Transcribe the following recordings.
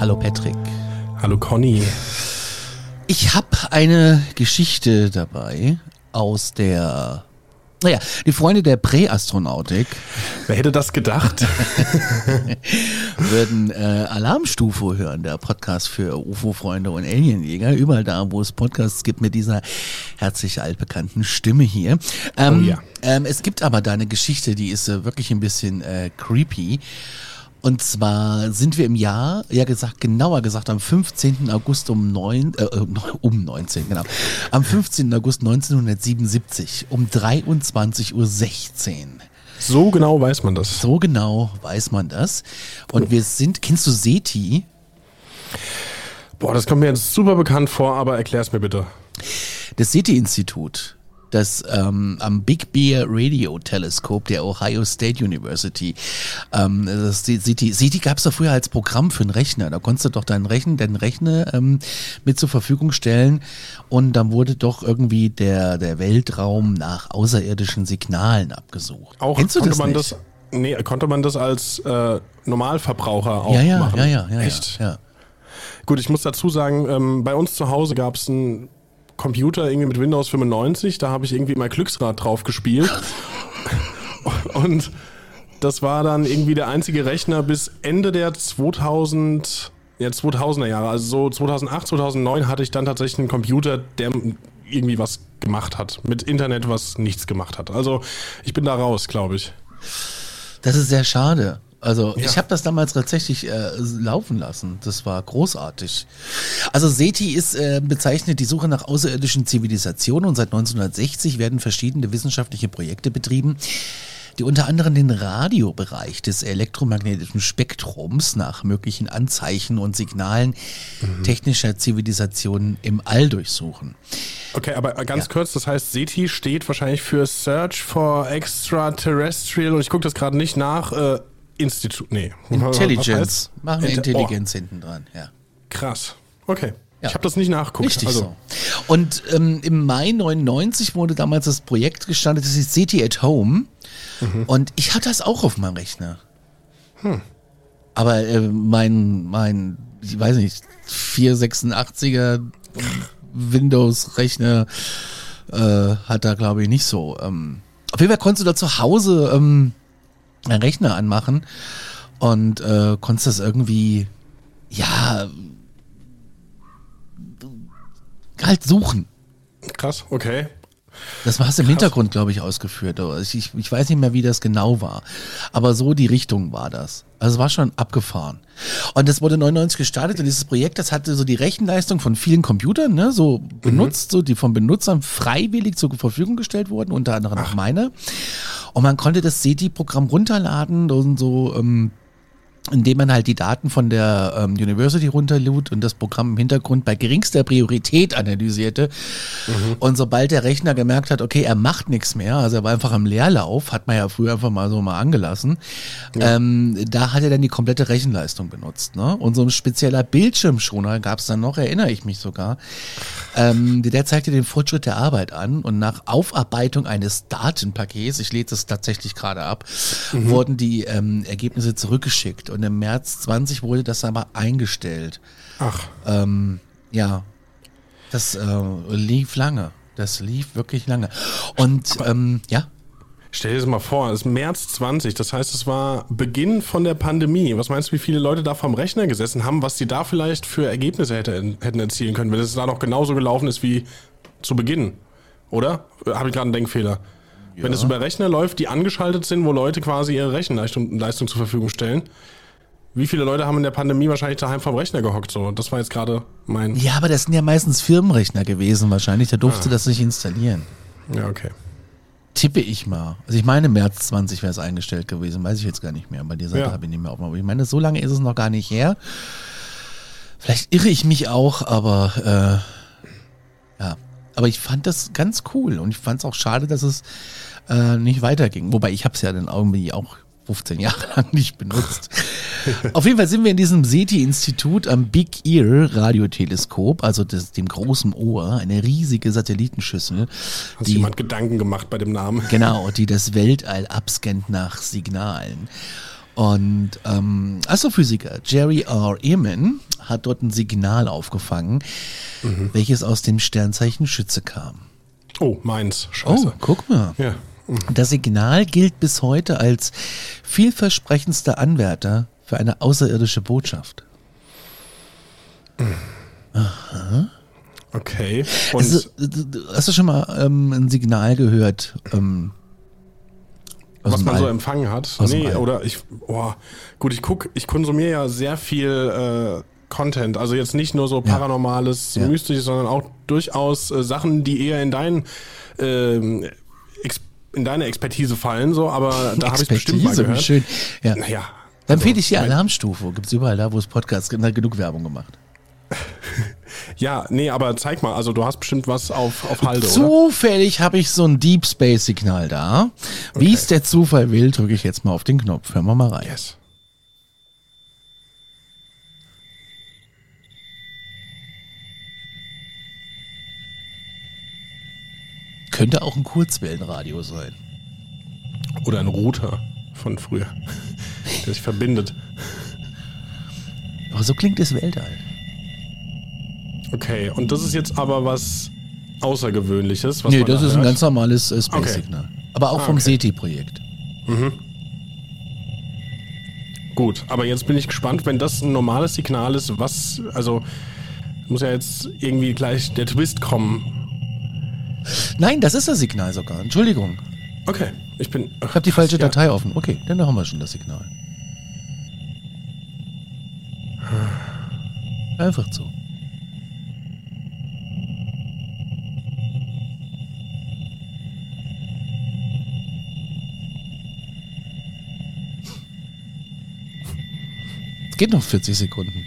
Hallo Patrick. Hallo Conny. Ich habe eine Geschichte dabei aus der, naja, die Freunde der Präastronautik Wer hätte das gedacht? würden äh, Alarmstufe hören, der Podcast für UFO-Freunde und Alienjäger, überall da, wo es Podcasts gibt mit dieser herzlich altbekannten Stimme hier. Ähm, Oh ja. ähm, es gibt aber da eine Geschichte, die ist äh, wirklich ein bisschen äh, creepy. Und zwar sind wir im Jahr, ja gesagt, genauer gesagt, am 15. August um neun, äh, um 19, genau. Am 15. August 1977 um 23.16 Uhr. So genau weiß man das. So genau weiß man das. Und wir sind, kennst du SETI? Boah, das kommt mir jetzt super bekannt vor, aber erklär's mir bitte. Das SETI-Institut, das ähm, am Big Bear Radio Telescope der Ohio State University, ähm, das SETI, SETI gab es doch früher als Programm für einen Rechner. Da konntest du doch deinen Rechner, deinen Rechner ähm, mit zur Verfügung stellen und dann wurde doch irgendwie der, der Weltraum nach außerirdischen Signalen abgesucht. Auch Kennst du konnte das man nicht? das Nee, konnte man das als äh, Normalverbraucher auch ja, ja, machen? ja, ja, ja, Echt? ja, ja. Gut, ich muss dazu sagen, ähm, bei uns zu Hause gab es einen Computer irgendwie mit Windows 95, da habe ich irgendwie mein Glücksrad drauf gespielt. Und das war dann irgendwie der einzige Rechner bis Ende der 2000, ja, 2000er Jahre. Also so 2008, 2009 hatte ich dann tatsächlich einen Computer, der irgendwie was gemacht hat. Mit Internet, was nichts gemacht hat. Also ich bin da raus, glaube ich. Das ist sehr schade. Also Ja. ich habe das damals tatsächlich äh, laufen lassen. Das war großartig. Also SETI ist äh, bezeichnet die Suche nach außerirdischen Zivilisationen und seit 1960 werden verschiedene wissenschaftliche Projekte betrieben, die unter anderem den Radiobereich des elektromagnetischen Spektrums nach möglichen Anzeichen und Signalen technischer Zivilisationen im All durchsuchen. Okay, aber ganz Ja. kurz, das heißt, SETI steht wahrscheinlich für Search for Extraterrestrial und ich gucke das gerade nicht nach. Äh, Institut, nee. Intelligence. Machen wir Inte- Intelligenz hinten dran, ja. Oh, krass. Okay. Ja. Ich habe das nicht nachgeguckt. Richtig also, so. Und ähm, im Mai 99 wurde damals das Projekt gestartet, das ist City at Home. Mhm. Und ich hatte das auch auf meinem Rechner. Hm. Aber äh, mein, mein, ich weiß nicht, 486er Windows-Rechner äh, hat da, glaube ich, nicht so. Ähm, auf jeden Fall konntest du da zu Hause ähm, einen Rechner anmachen und äh, konntest das irgendwie, ja, halt suchen. Krass, okay. Das war hast du im Hintergrund, glaube ich, ausgeführt. Ich, ich, weiß nicht mehr, wie das genau war. Aber so die Richtung war das. Also es war schon abgefahren. Und das wurde 99 gestartet und dieses Projekt, das hatte so die Rechenleistung von vielen Computern, ne, so benutzt, so die von Benutzern freiwillig zur Verfügung gestellt wurden, unter anderem auch meine. Und man konnte das SETI-Programm runterladen und so, ähm, indem man halt die Daten von der ähm, University runterlud und das Programm im Hintergrund bei geringster Priorität analysierte. Und sobald der Rechner gemerkt hat, okay, er macht nichts mehr, also er war einfach im Leerlauf, hat man ja früher einfach mal so mal angelassen, ähm, da hat er dann die komplette Rechenleistung benutzt. Ne? Und so ein spezieller Bildschirmschoner gab es dann noch, erinnere ich mich sogar. Ähm, der zeigte den Fortschritt der Arbeit an und nach Aufarbeitung eines Datenpakets, ich lese es tatsächlich gerade ab, wurden die ähm, Ergebnisse zurückgeschickt und im März 20 wurde das aber eingestellt. Ach, Ähm, ja, das äh, lief lange. Das lief wirklich lange. Und ähm, ja, Stell dir das mal vor, es ist März 20, das heißt, es war Beginn von der Pandemie. Was meinst du, wie viele Leute da vom Rechner gesessen haben, was die da vielleicht für Ergebnisse hätte, hätten erzielen können, wenn es da noch genauso gelaufen ist wie zu Beginn? Oder? Habe ich gerade einen Denkfehler? Ja. Wenn es über Rechner läuft, die angeschaltet sind, wo Leute quasi ihre Rechenleistung Leistung zur Verfügung stellen. Wie viele Leute haben in der Pandemie wahrscheinlich daheim vom Rechner gehockt? So, das war jetzt gerade mein. Ja, aber das sind ja meistens Firmenrechner gewesen wahrscheinlich. Da durfte ah. das nicht installieren. Ja, okay. Tippe ich mal. Also ich meine, März 20 wäre es eingestellt gewesen. Weiß ich jetzt gar nicht mehr. Bei dieser Seite ja. habe ich nicht mehr aufgemacht. Aber ich meine, so lange ist es noch gar nicht her. Vielleicht irre ich mich auch, aber äh, ja. Aber ich fand das ganz cool und ich fand es auch schade, dass es äh, nicht weiterging. Wobei ich habe es ja dann irgendwie auch 15 Jahre lang nicht benutzt. Auf jeden Fall sind wir in diesem SETI-Institut am Big Ear Radioteleskop, also das, dem großen Ohr, eine riesige Satellitenschüssel. Hat die, jemand Gedanken gemacht bei dem Namen? Genau, die das Weltall abscannt nach Signalen. Und ähm, Astrophysiker Jerry R. Ehrman hat dort ein Signal aufgefangen, mhm. welches aus dem Sternzeichen Schütze kam. Oh, meins. Scheiße. Oh, guck mal. Ja. Das Signal gilt bis heute als vielversprechendster Anwärter für eine außerirdische Botschaft. Aha. Okay. Und also, hast du schon mal ähm, ein Signal gehört? Ähm, was man All. so empfangen hat? Nee, oder ich, oh, gut, ich guck, ich konsumiere ja sehr viel äh, Content. Also jetzt nicht nur so paranormales, ja. mystisches, sondern auch durchaus äh, Sachen, die eher in dein äh, in deine Expertise fallen, so, aber da habe ich bestimmt mal gehört. Schön. Ja. Naja. Dann also, empfehle ich die Alarmstufe. Gibt es überall da, wo es Podcasts gibt, hat genug Werbung gemacht. ja, nee, aber zeig mal, also du hast bestimmt was auf, auf Halde, Zufällig habe ich so ein Deep Space Signal da. Wie okay. es der Zufall will, drücke ich jetzt mal auf den Knopf. Hören wir mal rein. Yes. Könnte auch ein Kurzwellenradio sein. Oder ein Router von früher, der sich verbindet. Aber so klingt das Weltall. Okay, und das ist jetzt aber was Außergewöhnliches? Was nee, das da ist hört? ein ganz normales äh, Space-Signal. Okay. Aber auch ah, vom okay. SETI-Projekt. Mhm. Gut, aber jetzt bin ich gespannt, wenn das ein normales Signal ist, was, also muss ja jetzt irgendwie gleich der Twist kommen. Nein, das ist das Signal sogar. Entschuldigung. Okay, ich bin. Ich habe die falsche ja. Datei offen. Okay, dann haben wir schon das Signal. Einfach so. Es geht noch 40 Sekunden.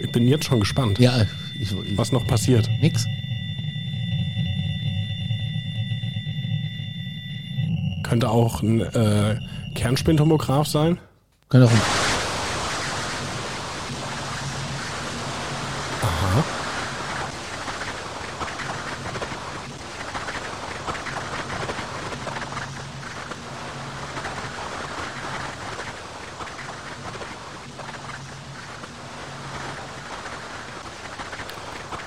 Ich bin jetzt schon gespannt. Ja, ich, ich, was noch passiert. Nix. Könnte auch ein äh, Kernspintomograph sein. Könnte auch ein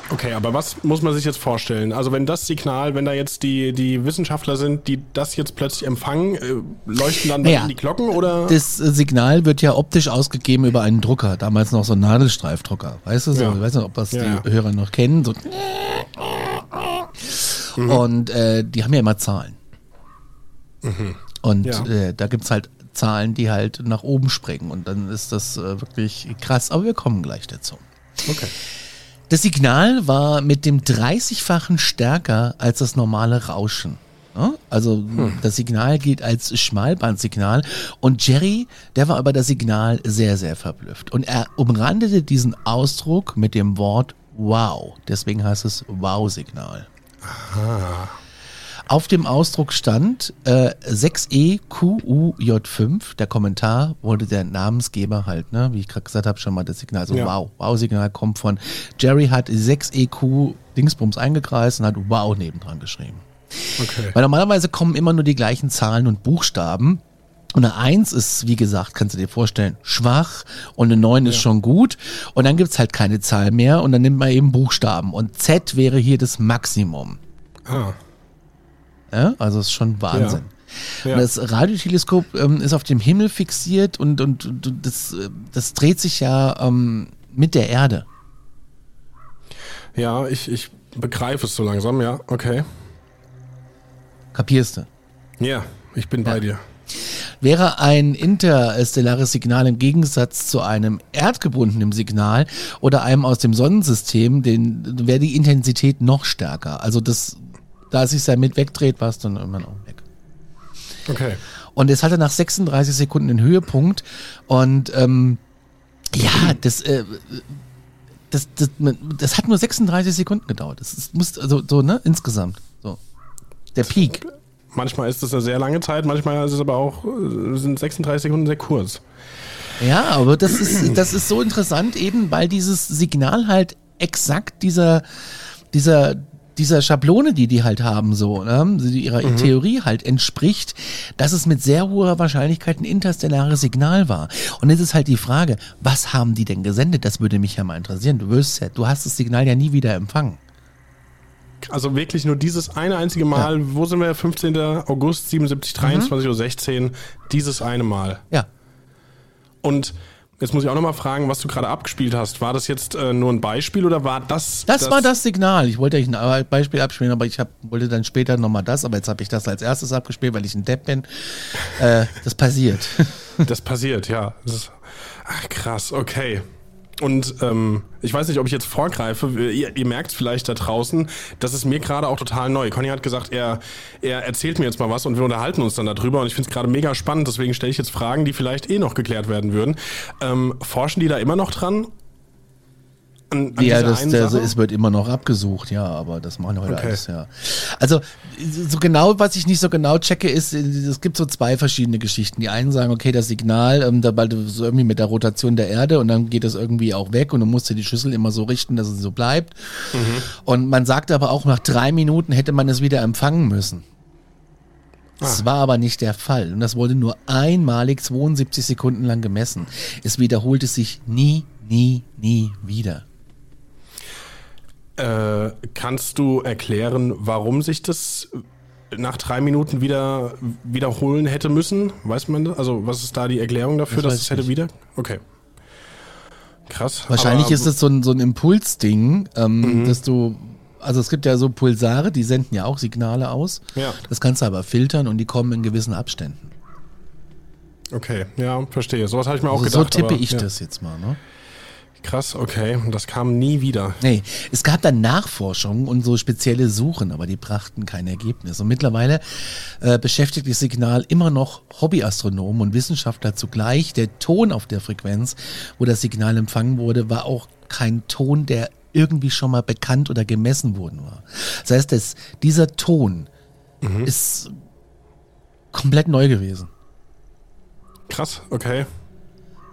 Okay, aber was muss man sich jetzt vorstellen? Also wenn das Signal, wenn da jetzt die, die Wissenschaftler sind, die das jetzt plötzlich empfangen, äh, leuchten dann naja, die Glocken oder? Das Signal wird ja optisch ausgegeben über einen Drucker, damals noch so ein Nadelstreifdrucker. Weißt du, so, ja. ich weiß nicht, ob das ja, die ja. Hörer noch kennen. So. Mhm. Und äh, die haben ja immer Zahlen. Mhm. Und äh, da gibt's halt Zahlen, die halt nach oben springen. Und dann ist das äh, wirklich krass. Aber wir kommen gleich dazu. Okay. Das Signal war mit dem 30-fachen stärker als das normale Rauschen. Also hm. das Signal gilt als Schmalbandsignal und Jerry, der war über das Signal sehr, sehr verblüfft. Und er umrandete diesen Ausdruck mit dem Wort Wow. Deswegen heißt es Wow-Signal. Aha. Auf dem Ausdruck stand äh, 6EQUJ5. Der Kommentar wurde der Namensgeber halt, ne, wie ich gerade gesagt habe, schon mal das Signal. Also ja. wow. Wow-Signal kommt von Jerry hat 6EQ Dingsbums eingekreist und hat wow nebendran geschrieben. Okay. Weil normalerweise kommen immer nur die gleichen Zahlen und Buchstaben. Und eine 1 ist, wie gesagt, kannst du dir vorstellen, schwach und eine 9 ja. ist schon gut. Und dann gibt's halt keine Zahl mehr und dann nimmt man eben Buchstaben. Und Z wäre hier das Maximum. Ah. Ja, also ist schon Wahnsinn. Ja. Ja. Das Radioteleskop ähm, ist auf dem Himmel fixiert und, und, und das, äh, das dreht sich ja ähm, mit der Erde. Ja, ich, ich begreife es so langsam, ja, okay. Kapierst du? Ja, ich bin ja. bei dir. Wäre ein interstellares Signal im Gegensatz zu einem erdgebundenen Signal oder einem aus dem Sonnensystem, wäre die Intensität noch stärker. Also das, da es sich damit wegdreht, war es dann irgendwann auch weg. Okay. Und es hatte nach 36 Sekunden den Höhepunkt und ähm, ja, das, äh, das, das, das, hat nur 36 Sekunden gedauert. Das muss also so ne insgesamt so der Peak. Manchmal ist es eine sehr lange Zeit, manchmal ist es aber auch, äh, sind 36 Sekunden sehr kurz. Ja, aber das ist, das ist so interessant, eben weil dieses Signal halt exakt dieser, dieser, dieser Schablone, die die halt haben, so, ne, ihrer mhm. Theorie halt entspricht, dass es mit sehr hoher Wahrscheinlichkeit ein interstellares Signal war. Und jetzt ist halt die Frage, was haben die denn gesendet? Das würde mich ja mal interessieren. Du wirst du hast das Signal ja nie wieder empfangen also wirklich nur dieses eine einzige Mal, ja. wo sind wir? 15. August 77, 23 mhm. 16 dieses eine Mal. Ja. Und jetzt muss ich auch nochmal fragen, was du gerade abgespielt hast. War das jetzt äh, nur ein Beispiel oder war das. Das, das war das Signal. Ich wollte eigentlich ein Beispiel abspielen, aber ich hab, wollte dann später nochmal das, aber jetzt habe ich das als erstes abgespielt, weil ich ein Depp bin. Äh, das passiert. das passiert, ja. Ist, ach, krass, okay. Und ähm, ich weiß nicht, ob ich jetzt vorgreife. Ihr, ihr merkt vielleicht da draußen, das ist mir gerade auch total neu. Conny hat gesagt, er, er erzählt mir jetzt mal was und wir unterhalten uns dann darüber. Und ich finde es gerade mega spannend. Deswegen stelle ich jetzt Fragen, die vielleicht eh noch geklärt werden würden. Ähm, forschen die da immer noch dran? An, an ja, das, das, es wird immer noch abgesucht, ja, aber das machen heute okay. alles, ja. Also, so genau, was ich nicht so genau checke, ist, es gibt so zwei verschiedene Geschichten. Die einen sagen, okay, das Signal, ähm, da bald so irgendwie mit der Rotation der Erde und dann geht es irgendwie auch weg und du musst dir die Schüssel immer so richten, dass es so bleibt. Mhm. Und man sagt aber auch, nach drei Minuten hätte man es wieder empfangen müssen. Das ah. war aber nicht der Fall. Und das wurde nur einmalig 72 Sekunden lang gemessen. Es wiederholte sich nie, nie, nie wieder. Äh, kannst du erklären, warum sich das nach drei Minuten wieder wiederholen hätte müssen? Weiß man das? Also, was ist da die Erklärung dafür, das dass es hätte nicht. wieder? Okay. Krass. Wahrscheinlich aber, ist es so ein, so ein Impulsding, ähm, mhm. dass du. Also es gibt ja so Pulsare, die senden ja auch Signale aus. Ja. Das kannst du aber filtern und die kommen in gewissen Abständen. Okay, ja, verstehe. Sowas habe ich mir also auch gedacht. So tippe aber, ich ja. das jetzt mal, ne? Krass, okay. Das kam nie wieder. Nee, es gab dann Nachforschungen und so spezielle Suchen, aber die brachten kein Ergebnis. Und mittlerweile äh, beschäftigt das Signal immer noch Hobbyastronomen und Wissenschaftler zugleich. Der Ton auf der Frequenz, wo das Signal empfangen wurde, war auch kein Ton, der irgendwie schon mal bekannt oder gemessen worden war. Das heißt, dass dieser Ton mhm. ist komplett neu gewesen. Krass, okay.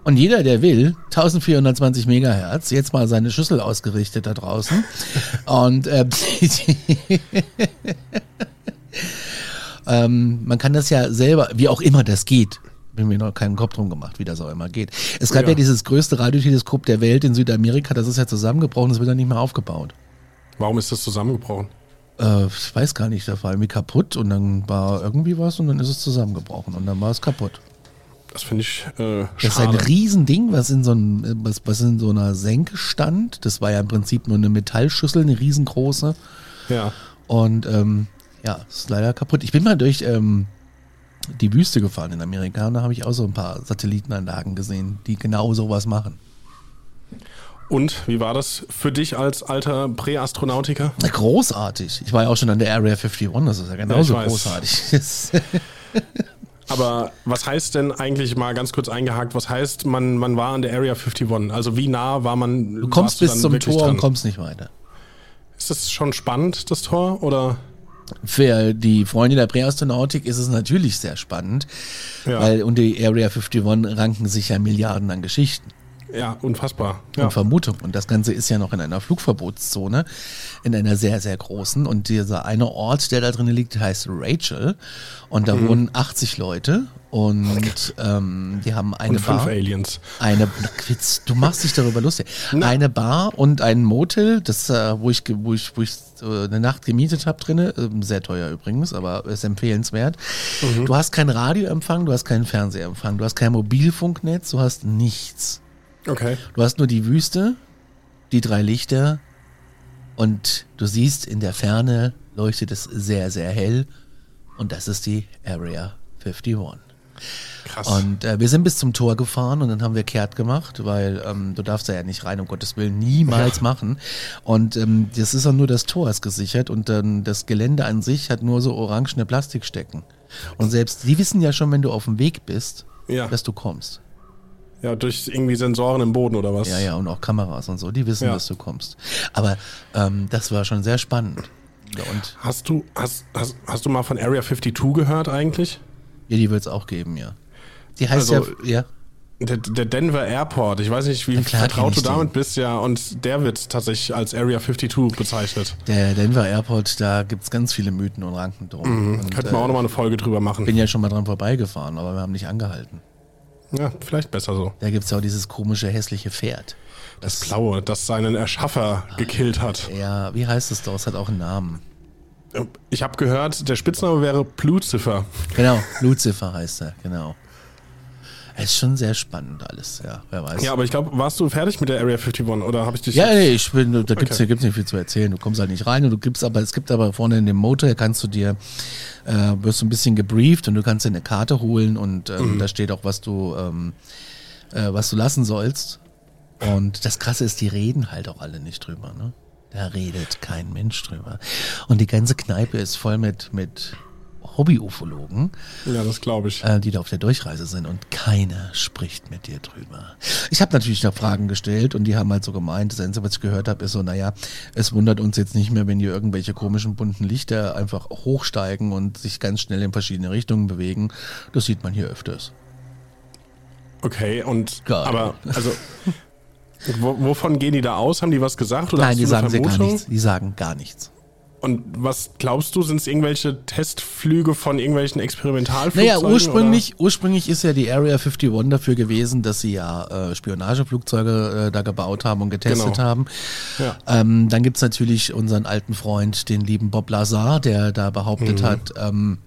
Und jeder, der will, 1420 Megahertz, jetzt mal seine Schüssel ausgerichtet da draußen. Und äh, ähm, man kann das ja selber, wie auch immer das geht, bin mir noch keinen Kopf drum gemacht, wie das auch immer geht. Es gab ja, ja dieses größte Radioteleskop der Welt in Südamerika, das ist ja zusammengebrochen, das wird dann nicht mehr aufgebaut. Warum ist das zusammengebrochen? Äh, ich weiß gar nicht, da war irgendwie kaputt und dann war irgendwie was und dann ist es zusammengebrochen und dann war es kaputt. Das finde ich äh, schade. Das ist ein Riesending, was in, so ein, was, was in so einer Senke stand. Das war ja im Prinzip nur eine Metallschüssel, eine riesengroße. Ja. Und ähm, ja, ist leider kaputt. Ich bin mal durch ähm, die Wüste gefahren in Amerika und da habe ich auch so ein paar Satellitenanlagen gesehen, die genau sowas machen. Und wie war das für dich als alter Präastronautiker? Großartig. Ich war ja auch schon an der Area 51, das ist ja genauso ja, großartig. Aber was heißt denn eigentlich mal ganz kurz eingehakt, was heißt, man, man war an der Area 51? Also wie nah war man? Du kommst bis zum Tor dran? und kommst nicht weiter. Ist das schon spannend, das Tor, oder? Für die Freunde der Präastronautik ist es natürlich sehr spannend, ja. weil unter die Area 51 ranken sich ja Milliarden an Geschichten. Ja, unfassbar. Ja. und Vermutung. Und das Ganze ist ja noch in einer Flugverbotszone, in einer sehr, sehr großen. Und dieser eine Ort, der da drin liegt, heißt Rachel. Und da wohnen 80 Leute. Und ähm, die haben eine Und fünf Bar. Aliens. Eine, Witz, du machst dich darüber lustig. Eine Bar und ein Motel, das, äh, wo ich, wo ich, wo ich äh, eine Nacht gemietet habe drinne, ähm, sehr teuer übrigens, aber ist empfehlenswert. Du hast keinen Radioempfang, du hast keinen Fernsehempfang, du hast kein Mobilfunknetz, du hast nichts. Okay. Du hast nur die Wüste, die drei Lichter und du siehst in der Ferne leuchtet es sehr, sehr hell und das ist die Area 51. Krass. Und äh, wir sind bis zum Tor gefahren und dann haben wir kehrt gemacht, weil ähm, du darfst da ja nicht rein, um Gottes Willen, niemals machen. Und ähm, das ist auch nur das Tor ist gesichert und ähm, das Gelände an sich hat nur so orangene Plastikstecken. Und selbst die wissen ja schon, wenn du auf dem Weg bist, Ja. dass du kommst. Ja, durch irgendwie Sensoren im Boden oder was? Ja, ja, und auch Kameras und so, die wissen, Ja. dass du kommst. Aber ähm, das war schon sehr spannend. Und Hast du, hast, hast, hast du mal von Area 52 gehört eigentlich? ja, die wird es auch geben, ja. Die heißt Also, ja, ja, Der, der Denver Airport, ich weiß nicht, wie klar, vertraut du ich damit bist, ja, und der wird tatsächlich als Area 52 bezeichnet. der Denver Airport, da gibt's ganz viele Mythen und Ranken drum. Und, Könnten wir auch nochmal eine Folge drüber machen. bin ja schon mal dran vorbeigefahren, aber wir haben nicht angehalten. Ja, vielleicht besser so. Da gibt's ja auch dieses komische, hässliche Pferd. Das Blaue, das seinen Erschaffer gekillt hat. Ja, wie heißt es doch? Es hat auch einen Namen. Ich habe gehört, der Spitzname wäre Pluzifer. Genau, Lucifer heißt er, genau. Es ist schon sehr spannend alles, ja, wer weiß. Ja, aber ich glaube, warst du fertig mit der Area 51 oder habe ich dich Ja, nee, ich bin, da gibt's Okay. hier gibt's nicht viel zu erzählen. Du kommst halt nicht rein und du gibst aber, es gibt aber vorne in dem Motel kannst du dir, äh, wirst du ein bisschen gebrieft und du kannst dir eine Karte holen und ähm, da steht auch, was du, ähm, äh, was du lassen sollst. Und das Krasse ist, die reden halt auch alle nicht drüber, ne? Da redet kein Mensch drüber. Und die ganze Kneipe ist voll mit, mit Hobby-Ufologen, Ja, das glaube ich. äh, die da auf der Durchreise sind und keiner spricht mit dir drüber. Ich habe natürlich noch Fragen gestellt und die haben halt so gemeint, das Einzige, was ich gehört habe, ist so, naja, es wundert uns jetzt nicht mehr, wenn hier irgendwelche komischen bunten Lichter einfach hochsteigen und sich ganz schnell in verschiedene Richtungen bewegen. Das sieht man hier öfters. Okay, und Geil. aber also wo, wovon gehen die da aus? Haben die was gesagt Nein, die sagen gar nichts. Die sagen gar nichts. Und was glaubst du, sind es irgendwelche Testflüge von irgendwelchen Experimentalflugzeugen? Naja, ursprünglich, Oder? ursprünglich ist ja die Area 51 dafür gewesen, dass sie ja äh, Spionageflugzeuge äh, da gebaut haben und getestet Genau. haben. Ja. Ähm, dann gibt's natürlich unseren alten Freund, den lieben Bob Lazar, der da behauptet Mhm. hat, ähm,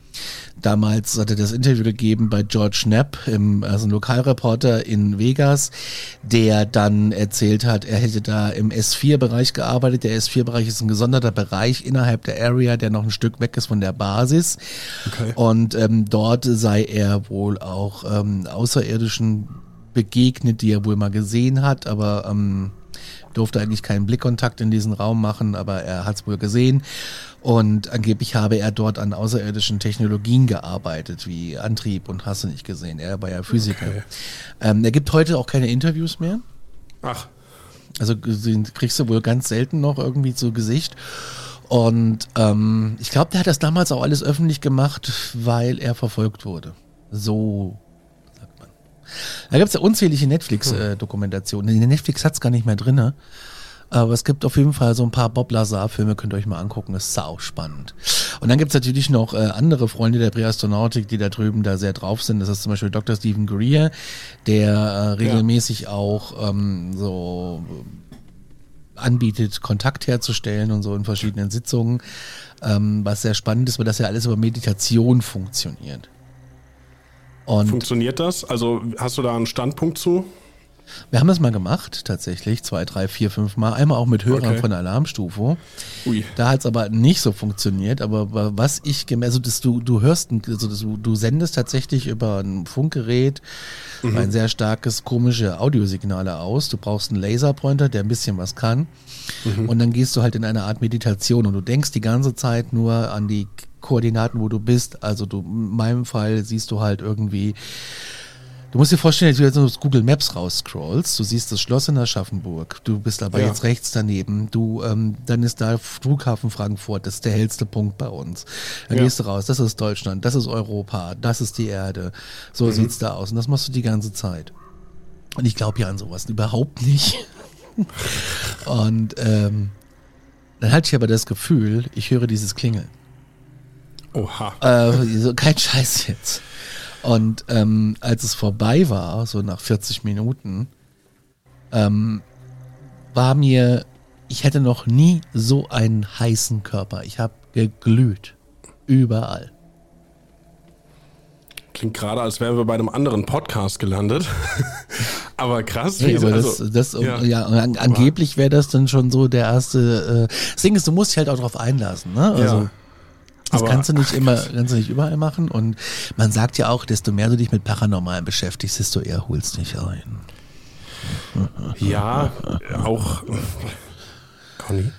damals hat er das Interview gegeben bei George Knapp, im, also ein Lokalreporter in Vegas, der dann erzählt hat, er hätte da im S4-Bereich gearbeitet. Der S4-Bereich ist ein gesonderter Bereich innerhalb der Area, der noch ein Stück weg ist von der Basis. Okay. Und ähm, dort sei er wohl auch ähm, Außerirdischen begegnet, die er wohl mal gesehen hat, aber ähm, durfte eigentlich keinen Blickkontakt in diesen Raum machen, aber er hat es wohl gesehen. Und angeblich habe er dort an außerirdischen Technologien gearbeitet, wie Antrieb und hast du nicht gesehen. Er war ja Physiker. Okay. Ähm, er gibt heute auch keine Interviews mehr. Ach, Also kriegst du wohl ganz selten noch irgendwie zu Gesicht. Und ähm, ich glaube, der hat das damals auch alles öffentlich gemacht, weil er verfolgt wurde. So sagt man. Da gibt es ja unzählige Netflix-Dokumentationen. Netflix hat's gar nicht mehr drinne. Aber es gibt auf jeden Fall so ein paar Bob Lazar-Filme, könnt ihr euch mal angucken, ist sau spannend. Und dann gibt's natürlich noch äh, andere Freunde der Präastronautik, die da drüben da sehr drauf sind. Das ist zum Beispiel Dr. Stephen Greer, der äh, regelmäßig auch ähm, so anbietet, Kontakt herzustellen und so in verschiedenen Sitzungen. Ähm, was sehr spannend ist, weil das ja alles über Meditation funktioniert. Und funktioniert das? Also hast du da einen Standpunkt zu? Wir haben das mal gemacht, tatsächlich, zwei, drei, vier, fünf Mal. Einmal auch mit Hörern Okay. von Alarmstufe. Ui. Da hat es aber nicht so funktioniert. Aber wa- was ich gemerkt, also dass du, du hörst, also du, du sendest tatsächlich über ein Funkgerät ein sehr starkes, komische Audiosignale aus. Du brauchst einen Laserpointer, der ein bisschen was kann. Und dann gehst du halt in eine Art Meditation und du denkst die ganze Zeit nur an die Koordinaten, wo du bist. Also du, in meinem Fall siehst du halt irgendwie Du musst dir vorstellen, dass du jetzt aus Google Maps rausscrollst. Du siehst das Schloss in Aschaffenburg. Du bist aber Ja. jetzt rechts daneben. Du, ähm, dann ist da Flughafen Frankfurt. Das ist der hellste Punkt bei uns. Dann Ja. gehst du raus. Das ist Deutschland. Das ist Europa. Das ist die Erde. So Mhm. sieht's da aus. Und das machst du die ganze Zeit. Und ich glaube ja an sowas überhaupt nicht. Und ähm, dann hatte ich aber das Gefühl, ich höre dieses Klingeln. Oha. Äh, so, kein Scheiß jetzt. Und ähm, als es vorbei war, so nach 40 Minuten, ähm, war mir, ich hätte noch nie so einen heißen Körper. Ich habe geglüht. Überall. Klingt gerade, als wären wir bei einem anderen Podcast gelandet. aber krass. Wie- aber also, das, das, ja. ja, an, angeblich wäre das dann schon so der erste. Äh, das Ding ist, du musst dich halt auch drauf einlassen. Ne? Also, Ja. Das Aber- kannst du nicht immer, kannst du nicht überall machen. Und man sagt ja auch, desto mehr du dich mit Paranormalen beschäftigst, desto eher holst du dich ein. Ja, auch. Conny.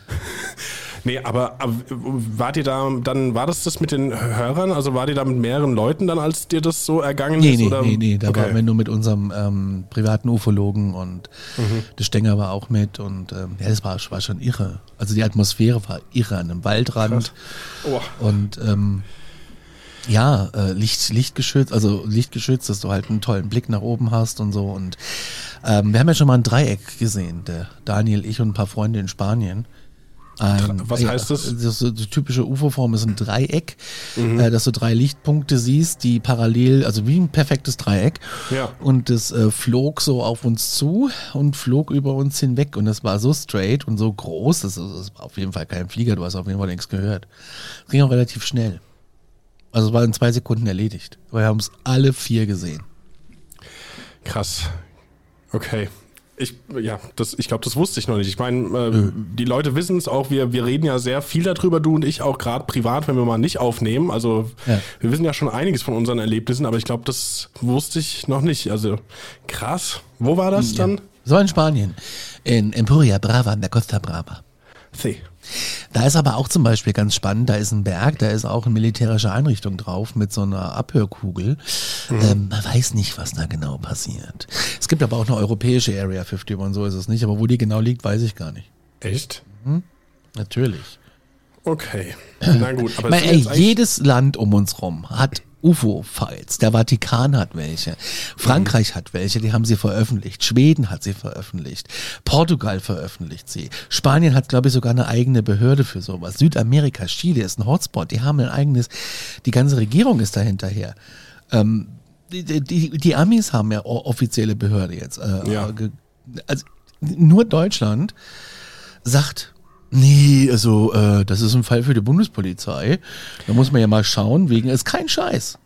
Nee, aber, aber wart ihr da, dann war das das mit den Hörern? Also wart ihr da mit mehreren Leuten dann, als dir das so ergangen Nee, ist? nee, oder? nee, nee, da okay. waren wir nur mit unserem ähm, privaten Ufologen und Mhm. der Stenger war auch mit und ähm, ja, das war, war schon irre. Also die Atmosphäre war irre an einem Waldrand Oh, und ähm, ja, äh, Licht, Lichtgeschützt, also Lichtgeschützt, dass du halt einen tollen Blick nach oben hast und so und ähm, wir haben ja schon mal ein Dreieck gesehen, der Daniel, ich und ein paar Freunde in Spanien. Ein, Was heißt das? Das die typische UFO-Form ist ein Dreieck, äh, dass du drei Lichtpunkte siehst, die parallel, also wie ein perfektes Dreieck. Ja. Und das äh, flog so auf uns zu und flog über uns hinweg. Und das war so straight und so groß, das, das war auf jeden Fall kein Flieger, du hast auf jeden Fall nichts gehört. Es ging auch relativ schnell. Also es war in zwei Sekunden erledigt. Wir haben es alle vier gesehen. krass. Okay. Ich, ja, das, ich glaube, das wusste ich noch nicht. Ich meine, äh, die Leute wissen es auch, wir, wir reden ja sehr viel darüber, du und ich auch gerade privat, wenn wir mal nicht aufnehmen. Also Ja. wir wissen ja schon einiges von unseren Erlebnissen, aber ich glaube, das wusste ich noch nicht. Also krass. Wo war das dann? So in Spanien. In Empuria Brava, in der Costa Brava. See. Da ist aber auch zum Beispiel ganz spannend, da ist ein Berg, da ist auch eine militärische Einrichtung drauf mit so einer Abhörkugel. Ähm, man weiß nicht, was da genau passiert. Es gibt aber auch eine europäische Area 51 und so ist es nicht, aber wo die genau liegt, weiß ich gar nicht. Echt? Natürlich. Okay. Na gut, aber sind ey, jedes Land um uns rum hat UFO-Files. Der Vatikan hat welche. Frankreich hat welche, die haben sie veröffentlicht. Schweden hat sie veröffentlicht. Portugal veröffentlicht sie. Spanien hat, glaube ich, sogar eine eigene Behörde für sowas. Südamerika, Chile ist ein Hotspot. Die haben ein eigenes, die ganze Regierung ist dahinterher. Ähm, die, die, die Amis haben ja offizielle Behörde jetzt. Äh, Ja. Also nur Deutschland sagt, nee, also äh, das ist ein Fall für die Bundespolizei. Da muss man ja mal schauen, wegen ist kein Scheiß.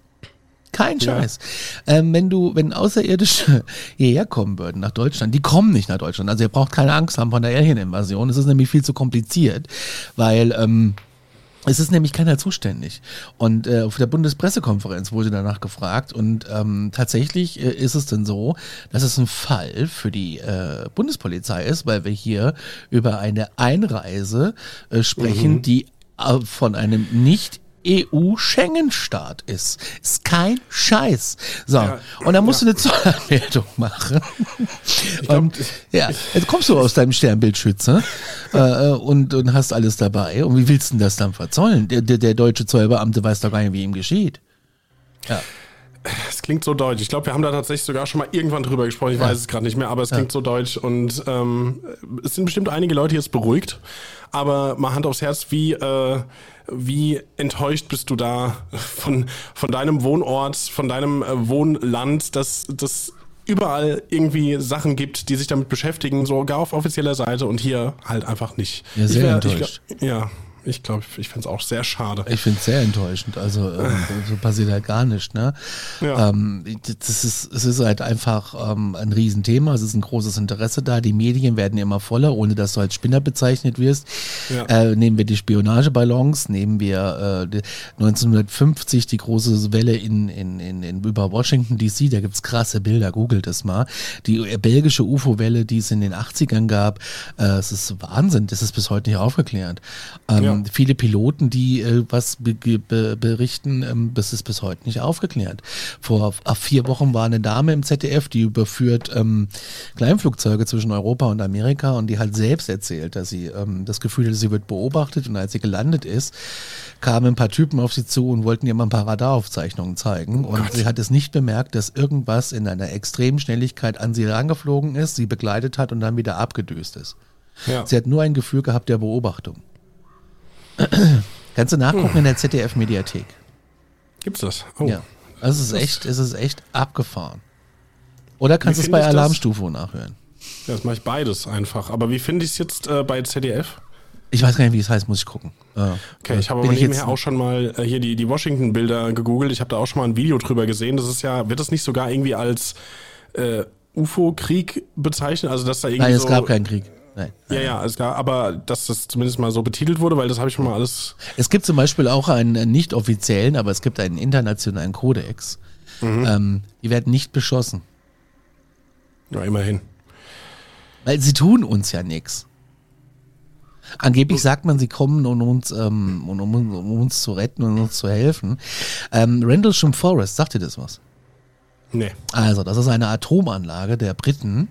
Kein Ja. Scheiß. Ähm, wenn du, wenn Außerirdische hierher kommen würden nach Deutschland, die kommen nicht nach Deutschland. Also ihr braucht keine Angst haben von der Alien-Invasion. Es ist nämlich viel zu kompliziert, weil ähm, es ist nämlich keiner zuständig. Und äh, auf der Bundespressekonferenz wurde danach gefragt und ähm, tatsächlich äh, ist es denn so, dass es ein Fall für die äh, Bundespolizei ist, weil wir hier über eine Einreise äh, sprechen, die äh, von einem nicht EU-Schengen-Staat ist. Ist kein Scheiß. So, Ja, und dann musst du eine Zollanmeldung machen. und ja, jetzt kommst du aus deinem Sternbildschützer äh, und, und hast alles dabei. Und wie willst du denn das dann verzollen? Der, der, der deutsche Zollbeamte weiß doch gar nicht, wie ihm geschieht. Ja. Es klingt so deutsch. Ich glaube, wir haben da tatsächlich sogar schon mal irgendwann drüber gesprochen. Ich weiß es gerade nicht mehr, aber es klingt so deutsch. Und ähm, es sind bestimmt einige Leute jetzt beruhigt. Aber mal Hand aufs Herz, wie, äh, wie enttäuscht bist du da von, von deinem Wohnort, von deinem äh, Wohnland, dass das überall irgendwie Sachen gibt, die sich damit beschäftigen, sogar auf offizieller Seite und hier halt einfach nicht. Ja, sehr wär- enttäuscht. Ich, ja, ich glaube, ich finde es auch sehr schade. Ich finde es sehr enttäuschend. Also ähm, so passiert halt gar nicht. Ne? Ja. Ähm, das ist, es ist halt einfach ähm, ein Riesenthema. Es ist ein großes Interesse da. Die Medien werden immer voller, ohne dass du als Spinner bezeichnet wirst. Ja. Äh, nehmen wir die Spionageballons, nehmen wir äh, die 1950 die große Welle in, in, in, in über Washington DC. Da gibt's krasse Bilder. Googelt es mal. Die äh, belgische UFO-Welle, die es in den 80ern gab. Äh, es ist Wahnsinn. Das ist bis heute nicht aufgeklärt. Ähm, Ja. Ja. viele Piloten, die äh, was be be berichten, ähm, das ist bis heute nicht aufgeklärt. Vor vier Wochen war eine Dame im ZDF, die überführt ähm, Kleinflugzeuge zwischen Europa und Amerika und die hat selbst erzählt, dass sie ähm, das Gefühl hatte, sie wird beobachtet und als sie gelandet ist, kamen ein paar Typen auf sie zu und wollten ihr mal ein paar Radaraufzeichnungen zeigen und Gott. sie hat es nicht bemerkt, dass irgendwas in einer extremen Schnelligkeit an sie herangeflogen ist, sie begleitet hat und dann wieder abgedüst ist. Ja. Sie hat nur ein Gefühl gehabt der Beobachtung. Kannst du nachgucken in der ZDF-Mediathek. Gibt's das? Oh. Ja. Also es ist echt, es ist echt abgefahren. Oder kannst du es bei Alarmstufe nachhören? Ja, das mache ich beides einfach. Aber wie finde ich es jetzt äh, bei ZDF? Ich weiß gar nicht, wie es heißt, muss ich gucken. Äh, okay, ich habe aber nebenher auch schon mal äh, hier die, die Washington-Bilder gegoogelt. Ich habe da auch schon mal ein Video drüber gesehen. Das ist ja, wird das nicht sogar irgendwie als äh, UFO-Krieg bezeichnet? Also, dass da irgendwie. Nein, es so gab keinen Krieg. Nein, Ja, ja, es gab, aber dass das zumindest mal so betitelt wurde, weil das habe ich schon mal alles. Es gibt zum Beispiel auch einen nicht offiziellen, aber es gibt einen internationalen Kodex. Mhm. Ähm, die werden nicht beschossen. Ja, immerhin. Weil sie tun uns ja nichts. Angeblich sagt man, sie kommen, um uns, ähm, um, um, um, uns zu retten und uns zu helfen. Ähm, Rendlesham Forest, sagt ihr das was? Nee. Also, das ist eine Atomanlage der Briten.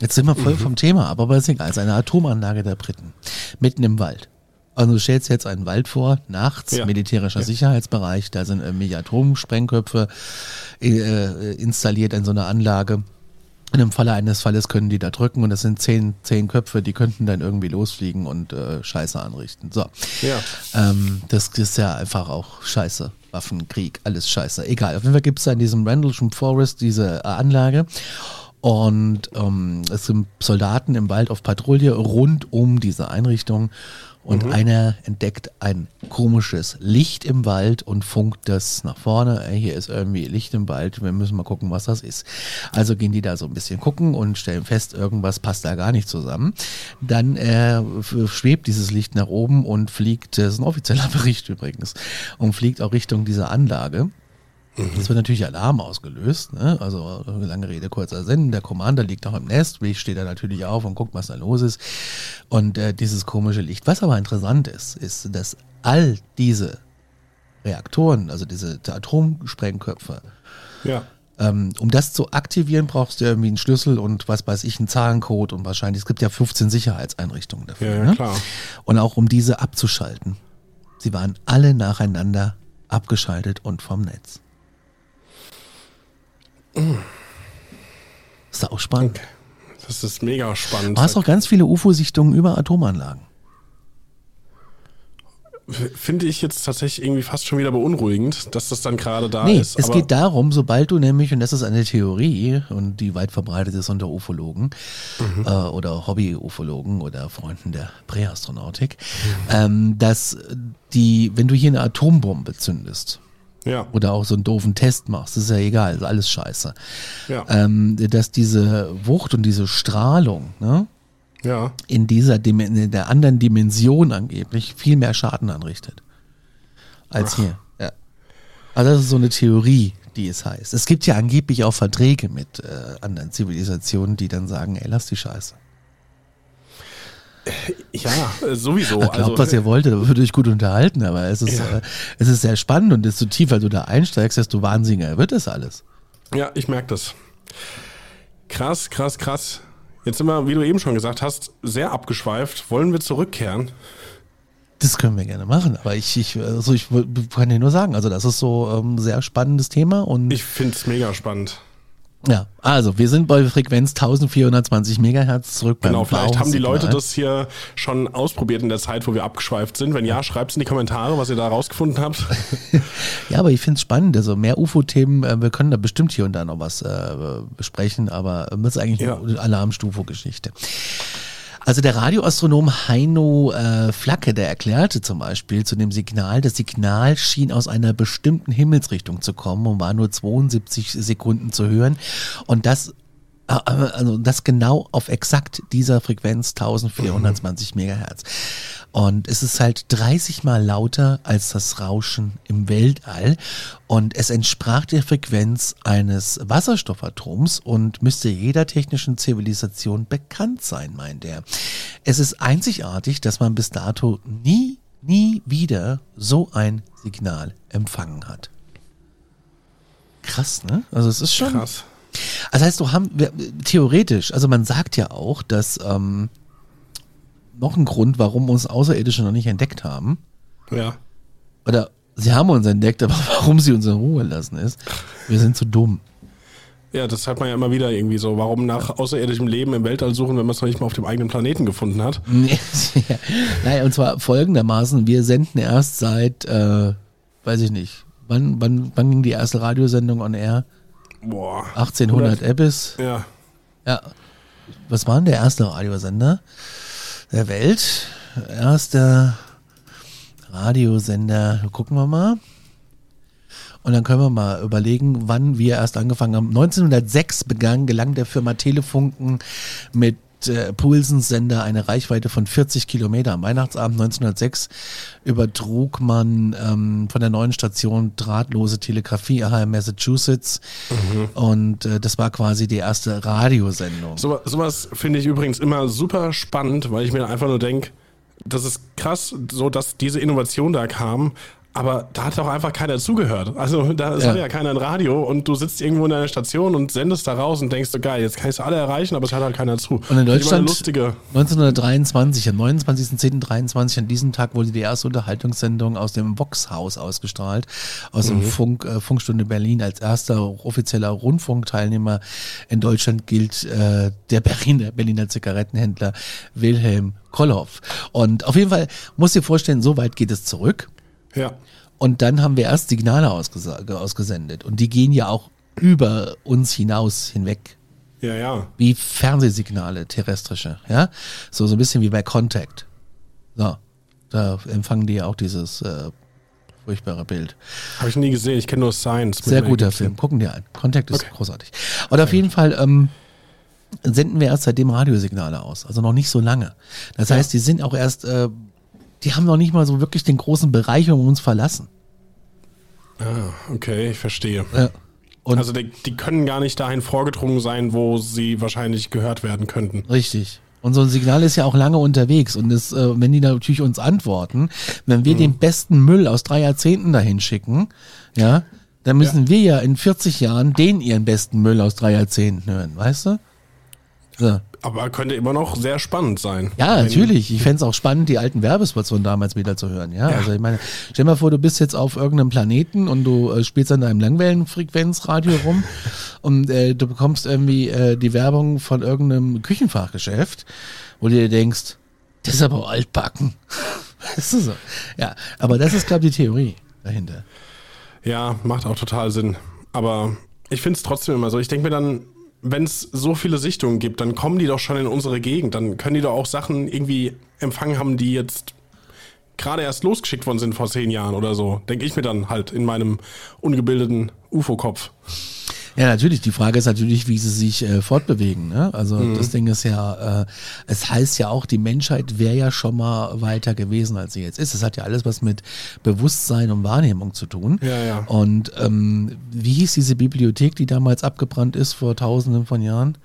Jetzt sind wir voll mhm. vom Thema, aber ist egal. Es ist eine Atomanlage der Briten. Mitten im Wald. Also du stellst jetzt einen Wald vor, nachts, ja. militärischer ja. Sicherheitsbereich, da sind irgendwie Atomsprengköpfe äh, installiert in so einer Anlage. Und im Falle eines Falles können die da drücken und das sind zehn, zehn Köpfe, die könnten dann irgendwie losfliegen und äh, Scheiße anrichten. So. Ja. Ähm, das ist ja einfach auch Scheiße. Waffenkrieg, alles Scheiße. Egal. Auf jeden Fall gibt es da in diesem Randlesham Forest diese äh, Anlage. Und ähm, es sind Soldaten im Wald auf Patrouille rund um diese Einrichtung und mhm. einer entdeckt ein komisches Licht im Wald und funkt das nach vorne. Ey, hier ist irgendwie Licht im Wald, wir müssen mal gucken, was das ist. Also gehen die da so ein bisschen gucken und stellen fest, irgendwas passt da gar nicht zusammen. Dann äh, schwebt dieses Licht nach oben und fliegt, das ist ein offizieller Bericht übrigens, und fliegt auch Richtung dieser Anlage. Es wird natürlich Alarm ausgelöst, ne? also lange Rede, kurzer Sinn. Der Commander liegt auch im Nest, Reach steht da natürlich auf und guckt, was da los ist. Und äh, dieses komische Licht. Was aber interessant ist, ist, dass all diese Reaktoren, also diese Atomsprengköpfe, ja. ähm, um das zu aktivieren, brauchst du irgendwie einen Schlüssel und was weiß ich, einen Zahlencode und wahrscheinlich, es gibt ja 15 Sicherheitseinrichtungen dafür. Ja, ja, klar. Ne? Und auch um diese abzuschalten. Sie waren alle nacheinander abgeschaltet und vom Netz. Ist auch spannend. Das ist mega spannend. Du hast auch ganz viele UFO-Sichtungen über Atomanlagen. Finde ich jetzt tatsächlich irgendwie fast schon wieder beunruhigend, dass das dann gerade da nee, ist. Es geht darum, sobald du nämlich, und das ist eine Theorie, und die weit verbreitet ist unter Ufologen mhm. äh, oder Hobby-Ufologen oder Freunden der Präastronautik, mhm. ähm, dass die, wenn du hier eine Atombombe zündest, ja. oder auch so einen doofen Test machst, ist ja egal, ist alles scheiße. Ja. Ähm, dass diese Wucht und diese Strahlung, ne? Ja. In dieser in der anderen Dimension angeblich viel mehr Schaden anrichtet. Als Ach. hier. Ja. Also das ist so eine Theorie, die es heißt. Es gibt ja angeblich auch Verträge mit äh, anderen Zivilisationen, die dann sagen, ey, lass die Scheiße. Ja, äh, sowieso. Glaubt, also, was ihr wolltet, da würde ich gut unterhalten, aber es ist, ja. äh, es ist sehr spannend und desto tiefer du da einsteigst, desto wahnsinniger wird das alles. Ja, ich merke das. Krass, krass, krass. Jetzt sind wir, wie du eben schon gesagt hast, sehr abgeschweift. Wollen wir zurückkehren? Das können wir gerne machen, aber ich, ich, also ich kann dir nur sagen, also das ist so ein ähm, sehr spannendes Thema und. Ich finde es mega spannend. Ja, also wir sind bei Frequenz 1420 Megahertz zurück Genau, vielleicht haben die Leute das hier schon ausprobiert in der Zeit, wo wir abgeschweift sind. Wenn ja, schreibt es in die Kommentare, was ihr da rausgefunden habt. ja, aber ich finde es spannend. Also mehr UFO-Themen, äh, wir können da bestimmt hier und da noch was äh, besprechen, aber das ist eigentlich ja. eine Alarmstufe-Geschichte. Also der Radioastronom Heino äh, Flacke, der erklärte zum Beispiel zu dem Signal, das Signal schien aus einer bestimmten Himmelsrichtung zu kommen und war nur 72 Sekunden zu hören. Und das also das genau auf exakt dieser Frequenz 1420 Megahertz. Und es ist halt 30 mal lauter als das Rauschen im Weltall. Und es entsprach der Frequenz eines Wasserstoffatoms und müsste jeder technischen Zivilisation bekannt sein, meint er. Es ist einzigartig, dass man bis dato nie nie wieder so ein Signal empfangen hat. Krass, ne? Also es ist schon. Krass. Also heißt, du haben wir- theoretisch, also man sagt ja auch, dass ähm, noch ein Grund, warum uns Außerirdische noch nicht entdeckt haben, Ja. oder sie haben uns entdeckt, aber warum sie uns in Ruhe lassen ist, wir sind zu dumm. Ja, das hat man ja immer wieder irgendwie so. Warum nach außerirdischem Leben im Weltall suchen, wenn man es noch nicht mal auf dem eigenen Planeten gefunden hat? Ja. Nein, und zwar folgendermaßen, wir senden erst seit, äh, weiß ich nicht, wann, wann, wann ging die erste Radiosendung on air? Boah. 1800 Ebbis. Ja. Ja. Was war denn der erste Radiosender der Welt? Erster Radiosender, gucken wir mal. Und dann können wir mal überlegen, wann wir erst angefangen haben. 1906 begann, gelang der Firma Telefunken mit äh, Pulsens Sender eine Reichweite von 40 Kilometer. Am Weihnachtsabend 1906 übertrug man ähm, von der neuen Station drahtlose Telegrafie aha, in Massachusetts. Und äh, das war quasi die erste Radiosendung. So, sowas finde ich übrigens immer super spannend, weil ich mir einfach nur denke, das ist krass, so dass diese Innovation da kam. Aber da hat auch einfach keiner zugehört. Also da ist Ja. ja. keiner ein Radio und du sitzt irgendwo in einer Station und sendest da raus und denkst so geil, jetzt kann ich es alle erreichen, aber es hat halt keiner zu. Und in Deutschland lustige. 1923, am 29.10.23, an diesem Tag wurde die erste Unterhaltungssendung aus dem Vox-Haus ausgestrahlt, aus dem Funk, äh, Funkstunde Berlin. Als erster offizieller Rundfunkteilnehmer in Deutschland gilt äh, der Berliner, Berliner Zigarettenhändler Wilhelm Kolloff. Und auf jeden Fall muss dir vorstellen, so weit geht es zurück. Ja. Und dann haben wir erst Signale ausgesa- ausgesendet. Und die gehen ja auch über uns hinaus hinweg Ja, ja. wie Fernsehsignale, terrestrische, ja. So, so ein bisschen wie bei Contact. So, da empfangen die ja auch dieses äh, furchtbare Bild. Habe ich nie gesehen. Ich kenne nur Science. Sehr guter. Film, gucken dir an. Contact ist Okay. großartig. Und auf jeden Fall ähm, senden wir erst seitdem Radiosignale aus, also noch nicht so lange. Das heißt, die sind auch erst, äh, die haben noch nicht mal so wirklich den großen Bereich um uns verlassen. Ah, okay, ich verstehe. Ja. Also die, die können gar nicht dahin vorgedrungen sein, wo sie wahrscheinlich gehört werden könnten. Richtig. Und so ein Signal ist ja auch lange unterwegs. Und das, äh, wenn die natürlich uns antworten, wenn wir den besten Müll aus drei Jahrzehnten dahin schicken, ja, dann müssen wir ja in 40 Jahren den ihren besten Müll aus drei Jahrzehnten hören, weißt du? So. Aber könnte immer noch sehr spannend sein. Ja, natürlich. Ich fänd's auch spannend, die alten Werbespots von damals wieder zu hören. Ja, also ich meine, stell mal vor, du bist jetzt auf irgendeinem Planeten und du äh, spielst an deinem Langwellenfrequenzradio rum und äh, du bekommst irgendwie äh, die Werbung von irgendeinem Küchenfachgeschäft, wo du dir denkst, das ist aber altbacken. Weißt du so? Ja, aber das ist, glaube ich, die Theorie dahinter. Ja, macht auch total Sinn. Aber ich finde es trotzdem immer so. Ich denke mir dann, wenn es so viele Sichtungen gibt, dann kommen die doch schon in unsere Gegend. Dann können die doch auch Sachen irgendwie empfangen haben, die jetzt gerade erst losgeschickt worden sind vor zehn Jahren oder so. Denke ich mir dann halt in meinem ungebildeten UFO-Kopf. Ja, natürlich. Die Frage ist natürlich, wie sie sich äh, fortbewegen. Ne? Also das Ding ist ja, äh, es heißt ja auch, die Menschheit wäre ja schon mal weiter gewesen, als sie jetzt ist. Es hat ja alles was mit Bewusstsein und Wahrnehmung zu tun. Ja, ja. Und ähm, wie hieß diese Bibliothek, die damals abgebrannt ist vor Tausenden von Jahren?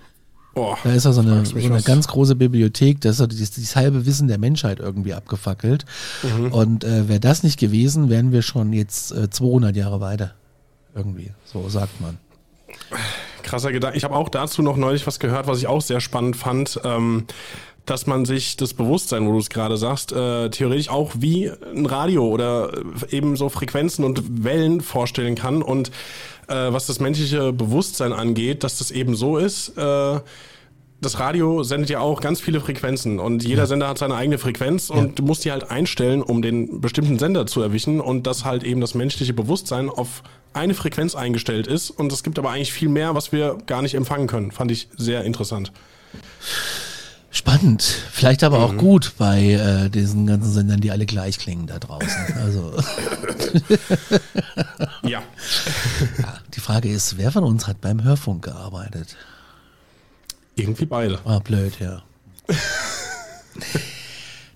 Boah, Da ist ja so eine, so eine was. ganz große Bibliothek, das ist so dieses, dieses halbe Wissen der Menschheit irgendwie abgefackelt. Mhm. Und äh, wäre das nicht gewesen, wären wir schon jetzt äh, 200 Jahre weiter. Irgendwie, so sagt man. Krasser Gedanke. Ich habe auch dazu noch neulich was gehört, was ich auch sehr spannend fand, ähm, dass man sich das Bewusstsein, wo du es gerade sagst, äh, theoretisch auch wie ein Radio oder äh, eben so Frequenzen und Wellen vorstellen kann. Und äh, was das menschliche Bewusstsein angeht, dass das eben so ist. Äh, das Radio sendet ja auch ganz viele Frequenzen und jeder Sender hat seine eigene Frequenz und du musst die halt einstellen, um den bestimmten Sender zu erwischen und dass halt eben das menschliche Bewusstsein auf eine Frequenz eingestellt ist und es gibt aber eigentlich viel mehr, was wir gar nicht empfangen können. Fand ich sehr interessant. Spannend. Vielleicht aber Mhm. auch gut bei äh, diesen ganzen Sendern, die alle gleich klingen da draußen. Also Ja. ja, die Frage ist, wer von uns hat beim Hörfunk gearbeitet? Irgendwie beide. Ah, blöd, ja.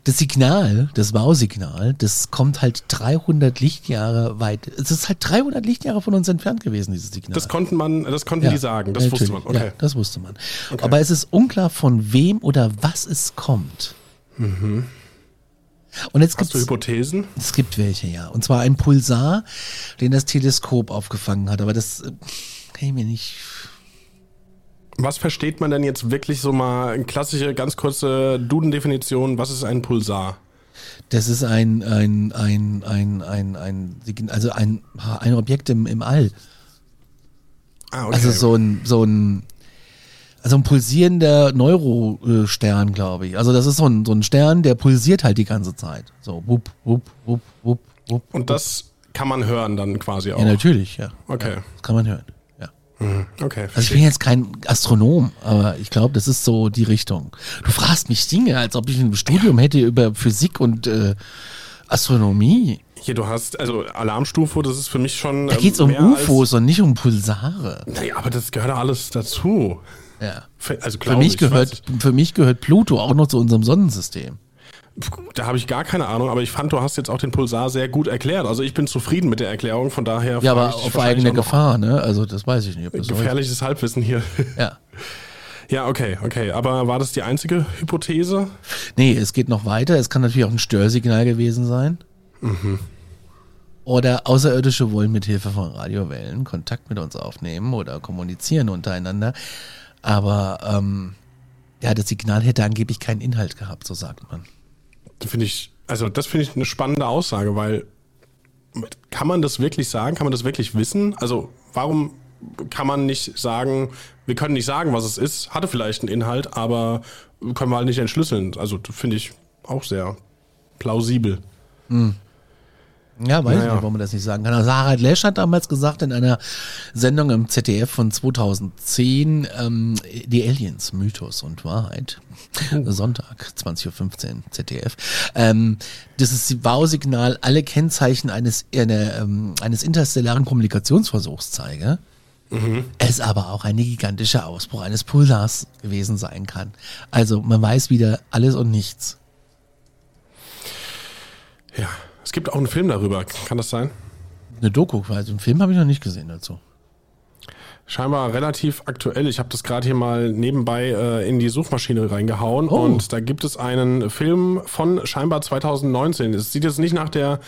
Das Signal, das Bausignal, das kommt halt 300 Lichtjahre weit. Es ist halt 300 Lichtjahre von uns entfernt gewesen, dieses Signal. Das konnten man, das konnten die sagen, das wusste man. Okay. Ja, das wusste man. Aber es ist unklar, von wem oder was es kommt. Mhm. Und jetzt Hast du Hypothesen? es gibt welche, ja. Und zwar ein Pulsar, den das Teleskop aufgefangen hat. Aber das äh, kann ich mir nicht. Was versteht man denn jetzt wirklich so mal eine klassische, ganz kurze Duden-Definition? Was ist ein Pulsar? Das ist ein, ein, ein, ein, ein, ein, also ein, ein Objekt im, im All. Ah, okay. Also so ein, so ein, also ein pulsierender Neurostern, glaube ich. Also das ist so ein, so ein Stern, der pulsiert halt die ganze Zeit. So, wupp, wupp, wupp, wupp, wupp. Und das kann man hören dann quasi auch. Ja, natürlich, ja. Okay. Ja, das kann man hören. Ja. Okay, Also ich bin jetzt kein Astronom, aber ich glaube, das ist so die Richtung. Du fragst mich Dinge, als ob ich ein Studium hätte über Physik und äh, Astronomie. Hier, du hast, also Alarmstufe, das ist für mich schon. Da ähm, geht's um mehr UFOs und nicht um Pulsare. Naja, aber das gehört ja alles dazu. Ja. Für- Also Für mich, ich, gehört, für mich gehört Pluto auch noch zu unserem Sonnensystem. Da habe ich gar keine Ahnung, aber ich fand, du hast jetzt auch den Pulsar sehr gut erklärt. Also ich bin zufrieden mit der Erklärung, von daher. Ja, aber auf eigene Gefahr, ne? Also das weiß ich nicht. Gefährliches Halbwissen hier. Ja. Ja, okay, okay. Aber war das die einzige Hypothese? Nee, es geht noch weiter. Es kann natürlich auch ein Störsignal gewesen sein. Oder Außerirdische wollen mit Hilfe von Radiowellen Kontakt mit uns aufnehmen oder kommunizieren untereinander. Aber ähm, ja, das Signal hätte angeblich keinen Inhalt gehabt, so sagt man. Finde ich, also das finde ich eine spannende Aussage, weil kann man das wirklich sagen? Kann man das wirklich wissen? Also warum kann man nicht sagen, wir können nicht sagen, was es ist, hatte vielleicht einen Inhalt, aber können wir halt nicht entschlüsseln. Also finde ich auch sehr plausibel. Ja, weiß ich Naja. nicht, warum man das nicht sagen kann. Also Harald Lesch hat damals gesagt in einer Sendung im ZDF von 2010, ähm, die Aliens, Mythos und Wahrheit, Sonntag, 20.15 Uhr, ZDF, ähm, das ist Wow-Signal alle Kennzeichen eines, einer, ähm, eines interstellaren Kommunikationsversuchs zeige. Es aber auch ein gigantischer Ausbruch eines Pulsars gewesen sein kann. Also man weiß wieder alles und nichts. Ja, es gibt auch einen Film darüber. Kann das sein? Eine Doku, also einen Film habe ich noch nicht gesehen dazu. Scheinbar relativ aktuell. Ich habe das gerade hier mal nebenbei äh, in die Suchmaschine reingehauen Oh. und da gibt es einen Film von scheinbar 2019. Es sieht jetzt nicht nach der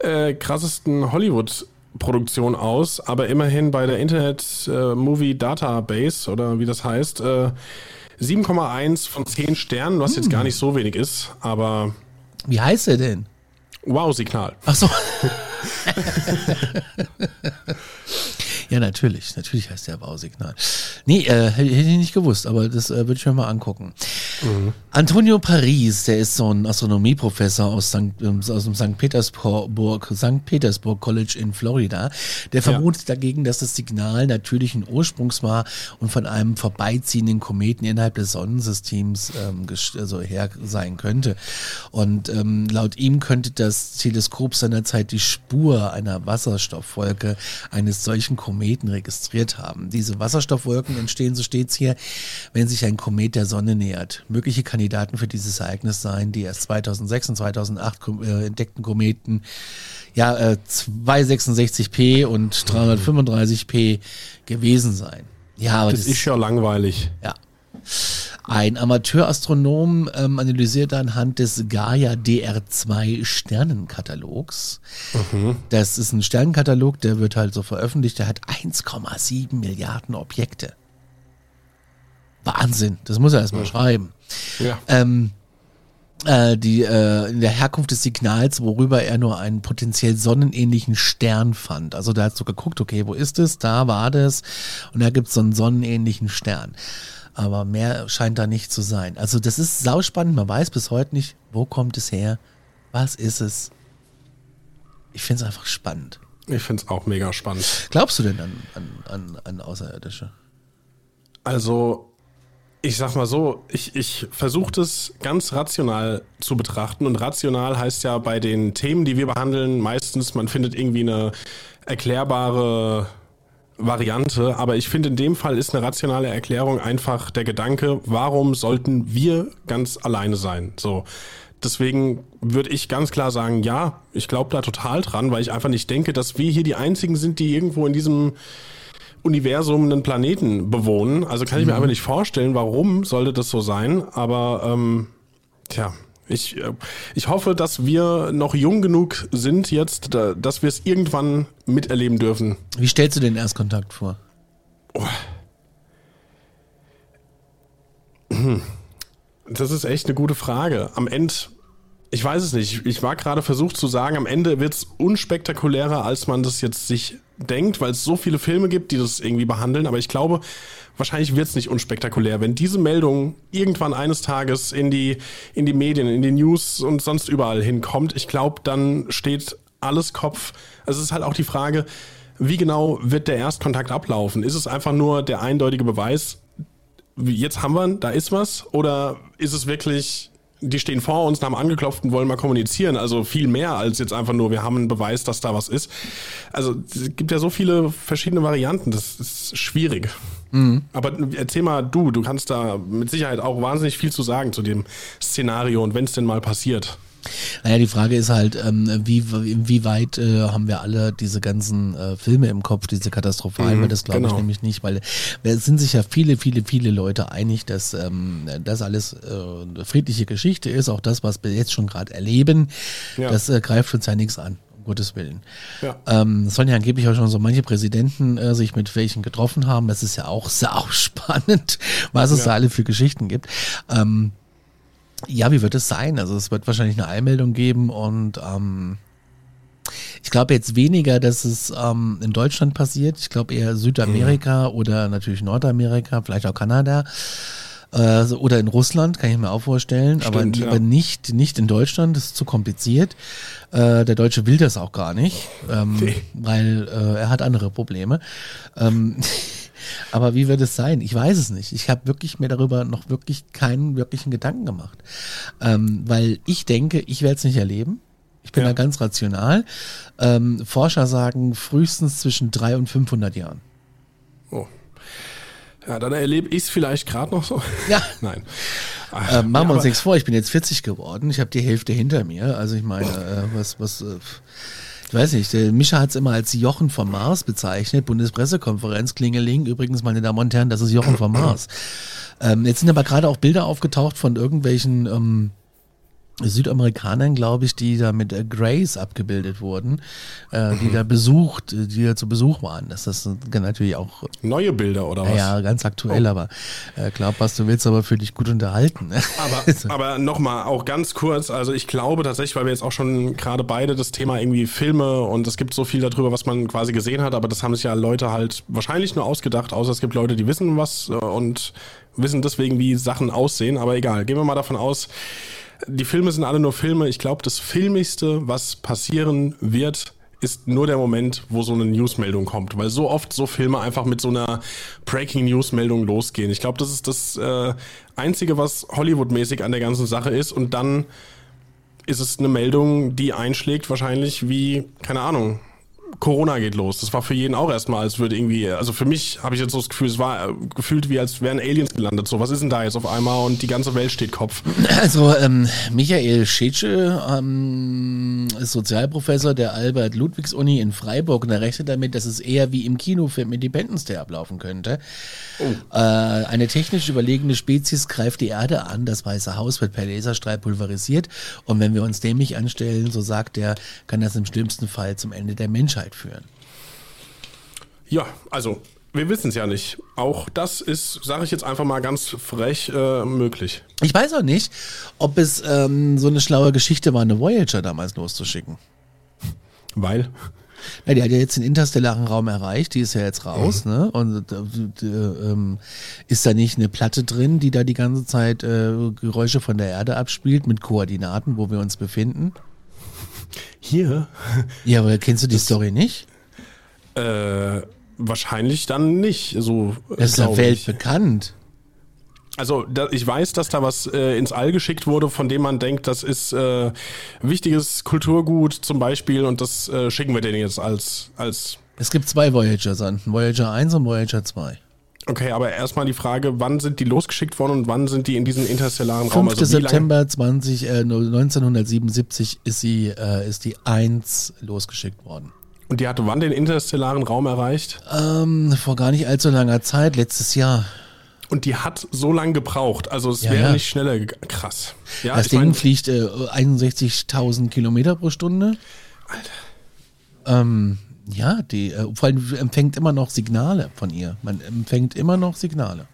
äh, krassesten Hollywood-Produktion aus, aber immerhin bei der Internet äh, Movie Database oder wie das heißt, äh, 7,1 von 10 Sternen, was jetzt gar nicht so wenig ist, aber Wie heißt er denn? wow-Signal. Ach so. ja, natürlich. Natürlich heißt der Bausignal. Nee, äh, hätte ich nicht gewusst, aber das äh, würde ich mir mal angucken. Antonio Paris, der ist so ein Astronomieprofessor aus, St., ähm, aus dem St. Petersburg, St. Petersburg College in Florida. Der vermutet dagegen, dass das Signal natürlichen Ursprungs war und von einem vorbeiziehenden Kometen innerhalb des Sonnensystems ähm, also her sein könnte. Und ähm, laut ihm könnte das Teleskop seinerzeit die Spur einer Wasserstoffwolke eines solchen Kometen registriert haben. Diese Wasserstoffwolken entstehen, so steht's hier, wenn sich ein Komet der Sonne nähert. Mögliche Kandidaten für dieses Ereignis seien die erst 2006 und 2008 kom- äh, entdeckten Kometen, ja, äh, 266p und 335p gewesen sein. Ja, aber Das ist ja langweilig. ja. Ein Amateurastronom ähm, analysierte anhand des Gaia DR2 Sternenkatalogs. Das ist ein Sternenkatalog, der wird halt so veröffentlicht, der hat 1,7 Milliarden Objekte. Wahnsinn, das muss er erstmal schreiben. Ja. Ähm, äh, die, äh, in der Herkunft des Signals, worüber er nur einen potenziell sonnenähnlichen Stern fand. Also da hat so geguckt, okay, wo ist es? Da war das. Und da gibt's so einen sonnenähnlichen Stern. Aber mehr scheint da nicht zu sein. Also das ist sauspannend. Man weiß bis heute nicht, wo kommt es her? Was ist es? Ich finde es einfach spannend. Ich finde es auch mega spannend. Glaubst du denn an, an, an, an Außerirdische? Also, ich sag mal so, ich, ich versuche das ganz rational zu betrachten. Und rational heißt ja bei den Themen, die wir behandeln, meistens, man findet irgendwie eine erklärbare Variante. Aber ich finde, in dem Fall ist eine rationale Erklärung einfach der Gedanke, warum sollten wir ganz alleine sein? So. Deswegen würde ich ganz klar sagen, ja, ich glaube da total dran, weil ich einfach nicht denke, dass wir hier die einzigen sind, die irgendwo in diesem Universum einen Planeten bewohnen. Also kann ich mir einfach nicht vorstellen, warum sollte das so sein. Aber ähm, tja, Ich, äh, ich hoffe, dass wir noch jung genug sind jetzt, da, dass wir es irgendwann miterleben dürfen. Wie stellst du den Erstkontakt vor? Oh. Das ist echt eine gute Frage. Am Ende, ich weiß es nicht. Ich war gerade versucht zu sagen, am Ende wird es unspektakulärer, als man das jetzt sich denkt, weil es so viele Filme gibt, die das irgendwie behandeln. Aber ich glaube, wahrscheinlich wird es nicht unspektakulär. Wenn diese Meldung irgendwann eines Tages in die, in die Medien, in die News und sonst überall hinkommt, ich glaube, dann steht alles Kopf. Also es ist halt auch die Frage, wie genau wird der Erstkontakt ablaufen? Ist es einfach nur der eindeutige Beweis, jetzt haben wir, da ist was? Oder ist es wirklich, die stehen vor uns, haben angeklopft und wollen mal kommunizieren? Also viel mehr als jetzt einfach nur, wir haben einen Beweis, dass da was ist. Also es gibt ja so viele verschiedene Varianten, das ist schwierig. Mhm. Aber erzähl mal du, du kannst da mit Sicherheit auch wahnsinnig viel zu sagen zu dem Szenario und wenn es denn mal passiert. Naja, die Frage ist halt, ähm, wie, inwieweit äh, haben wir alle diese ganzen äh, Filme im Kopf, diese katastrophalen, mhm, das glaube genau. ich nämlich nicht, weil es sind sich ja viele, viele, viele Leute einig, dass ähm, das alles äh, eine friedliche Geschichte ist, auch das, was wir jetzt schon gerade erleben, ja. das äh, greift uns ja nichts an. Gottes Willen. Ja. Ähm, sollen ja angeblich auch schon so manche Präsidenten äh, sich mit welchen getroffen haben. Das ist ja auch sehr spannend, was es ja. da alle für Geschichten gibt. Ähm, ja, wie wird es sein? Also es wird wahrscheinlich eine Einmeldung geben und ähm, ich glaube jetzt weniger, dass es ähm, in Deutschland passiert. Ich glaube eher Südamerika mhm. oder natürlich Nordamerika, vielleicht auch Kanada äh, oder in Russland, kann ich mir auch vorstellen, Stimmt, aber, ja. nicht, nicht in Deutschland, das ist zu kompliziert. Äh, der Deutsche will das auch gar nicht, ähm, nee. weil äh, er hat andere Probleme. Ähm, Aber wie wird es sein? Ich weiß es nicht. Ich habe wirklich mir darüber noch wirklich keinen wirklichen Gedanken gemacht. Ähm, weil ich denke, ich werde es nicht erleben. Ich bin ja. da ganz rational. Ähm, Forscher sagen frühestens zwischen drei und 500 Jahren. Oh. Ja, dann erlebe ich es vielleicht gerade noch so. Ja. Nein. Ach, äh, machen wir uns nichts vor, ich bin jetzt 40 geworden, ich habe die Hälfte hinter mir. Also ich meine, äh, was, was, äh, ich weiß nicht, der Mischa hat es immer als Jochen vom Mars bezeichnet, Bundespressekonferenz, Klingeling. Übrigens, meine Damen und Herren, das ist Jochen vom Mars. Ähm, jetzt sind aber gerade auch Bilder aufgetaucht von irgendwelchen ähm, Südamerikanern, glaube ich, die da mit äh, Grace abgebildet wurden, äh, die mhm. da besucht, äh, die da zu Besuch waren. Das ist natürlich auch neue Bilder oder was? Ja, ganz aktuell, oh. aber äh, glaub was du willst, aber für dich gut unterhalten. Ne? Aber, aber nochmal, auch ganz kurz, also ich glaube tatsächlich, weil wir jetzt auch schon gerade beide das Thema irgendwie Filme und es gibt so viel darüber, was man quasi gesehen hat, aber das haben sich ja Leute halt wahrscheinlich nur ausgedacht, außer es gibt Leute, die wissen was äh, und wissen deswegen, wie Sachen aussehen, aber egal. Gehen wir mal davon aus, die Filme sind alle nur Filme. Ich glaube, das Filmigste, was passieren wird, ist nur der Moment, wo so eine Newsmeldung kommt, weil so oft so Filme einfach mit so einer Breaking News Meldung losgehen. Ich glaube, das ist das äh, einzige, was Hollywood-mäßig an der ganzen Sache ist und dann ist es eine Meldung, die einschlägt wahrscheinlich wie keine Ahnung Corona geht los. Das war für jeden auch erstmal, als würde irgendwie, also für mich habe ich jetzt so das Gefühl, es war äh, gefühlt wie als wären Aliens gelandet. So, was ist denn da jetzt auf einmal und die ganze Welt steht Kopf? Also ähm, Michael Schetsche ähm, ist Sozialprofessor der Albert-Ludwigs-Uni in Freiburg und er rechnet damit, dass es eher wie im Kinofilm Independence Day ablaufen könnte. Oh. Äh, eine technisch überlegene Spezies greift die Erde an, das Weiße Haus wird per Laserstrahl pulverisiert und wenn wir uns dem nicht anstellen, so sagt er, kann das im schlimmsten Fall zum Ende der Menschheit Menschheit führen? Ja, also wir wissen es ja nicht. Auch das ist, sage ich jetzt einfach mal ganz frech, äh, möglich. Ich weiß auch nicht, ob es ähm, so eine schlaue Geschichte war, eine Voyager damals loszuschicken. Weil? Ja, die hat ja jetzt den interstellaren Raum erreicht, die ist ja jetzt raus, mhm. ne? Und äh, äh, ist da nicht eine Platte drin, die da die ganze Zeit äh, Geräusche von der Erde abspielt mit Koordinaten, wo wir uns befinden? Hier? Ja, aber kennst du die das, Story nicht? Äh, wahrscheinlich dann nicht. So, das ist ja weltbekannt. Also da, ich weiß, dass da was äh, ins All geschickt wurde, von dem man denkt, das ist äh, wichtiges Kulturgut zum Beispiel und das äh, schicken wir denen jetzt als, als... Es gibt zwei Voyager-Sanden, Voyager 1 und Voyager 2. Okay, aber erstmal die Frage, wann sind die losgeschickt worden und wann sind die in diesen interstellaren 5. Raum? 5. Also September 20, äh, 1977 ist sie, äh, ist die 1 losgeschickt worden. Und die hatte wann den interstellaren Raum erreicht? Ähm, vor gar nicht allzu langer Zeit, letztes Jahr. und die hat so lange gebraucht. Also es Ja, wäre ja. nicht schneller gegangen. Krass. Ja, das Ding mein, fliegt äh, 61.000 Kilometer pro Stunde. Alter. Ähm, ja, die, äh, vor allem empfängt immer noch Signale von ihr. Man empfängt immer noch Signale.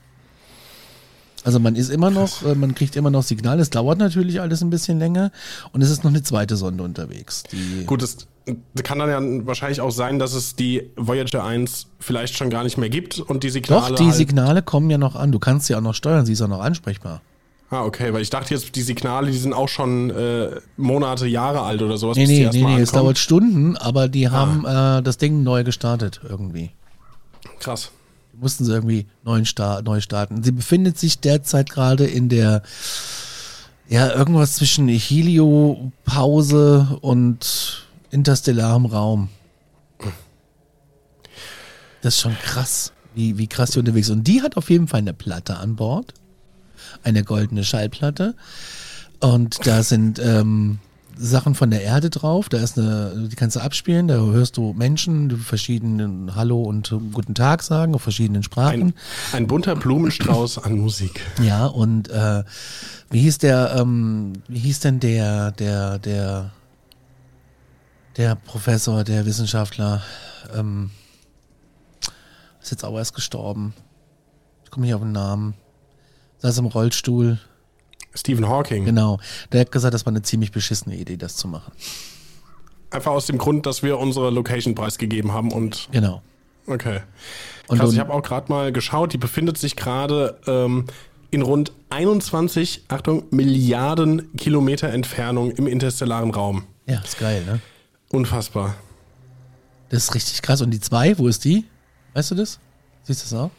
Also man ist immer noch, äh, man kriegt immer noch Signale. Es dauert natürlich alles ein bisschen länger und es ist noch eine zweite Sonde unterwegs. Gut, es kann dann ja wahrscheinlich auch sein, dass es die Voyager 1 vielleicht schon gar nicht mehr gibt und die Signale. Doch, die halt, Signale kommen ja noch an. Du kannst sie auch noch steuern, sie ist auch noch ansprechbar. Ah, okay, weil ich dachte jetzt, die Signale, die sind auch schon äh, Monate, Jahre alt oder sowas. Nee, die nee, nee, nee, es dauert Stunden, aber die haben äh, das Ding neu gestartet irgendwie. Krass. mussten sie irgendwie neu, sta neu starten. Sie befindet sich derzeit gerade in der, ja, irgendwas zwischen Heliopause und interstellarem Raum. Das ist schon krass, wie, wie krass die unterwegs ist. Und die hat auf jeden Fall eine Platte an Bord. Eine goldene Schallplatte. Und da sind ähm, Sachen von der Erde drauf. Da ist eine, die kannst du abspielen. Da hörst du Menschen, die verschiedenen Hallo und Guten Tag sagen auf verschiedenen Sprachen. Ein, ein bunter Blumenstrauß an Musik. Ja, und äh, wie hieß der, ähm, wie hieß denn der, der, der, der Professor, der Wissenschaftler, ähm, ist jetzt auch erst gestorben. Ich komme nicht auf den Namen. Saß im Rollstuhl. Stephen Hawking. Genau. Der hat gesagt, das war eine ziemlich beschissene Idee, das zu machen. Einfach aus dem Grund, dass wir unsere Location preisgegeben haben und Genau. okay. Und Krass, ich habe auch gerade mal geschaut, die befindet sich gerade ähm, in rund 21, Achtung, Milliarden Kilometer Entfernung im interstellaren Raum. Ja, ist geil, ne? Unfassbar. Das ist richtig krass. Und die zwei, wo ist die? Weißt du das? Siehst du das auch?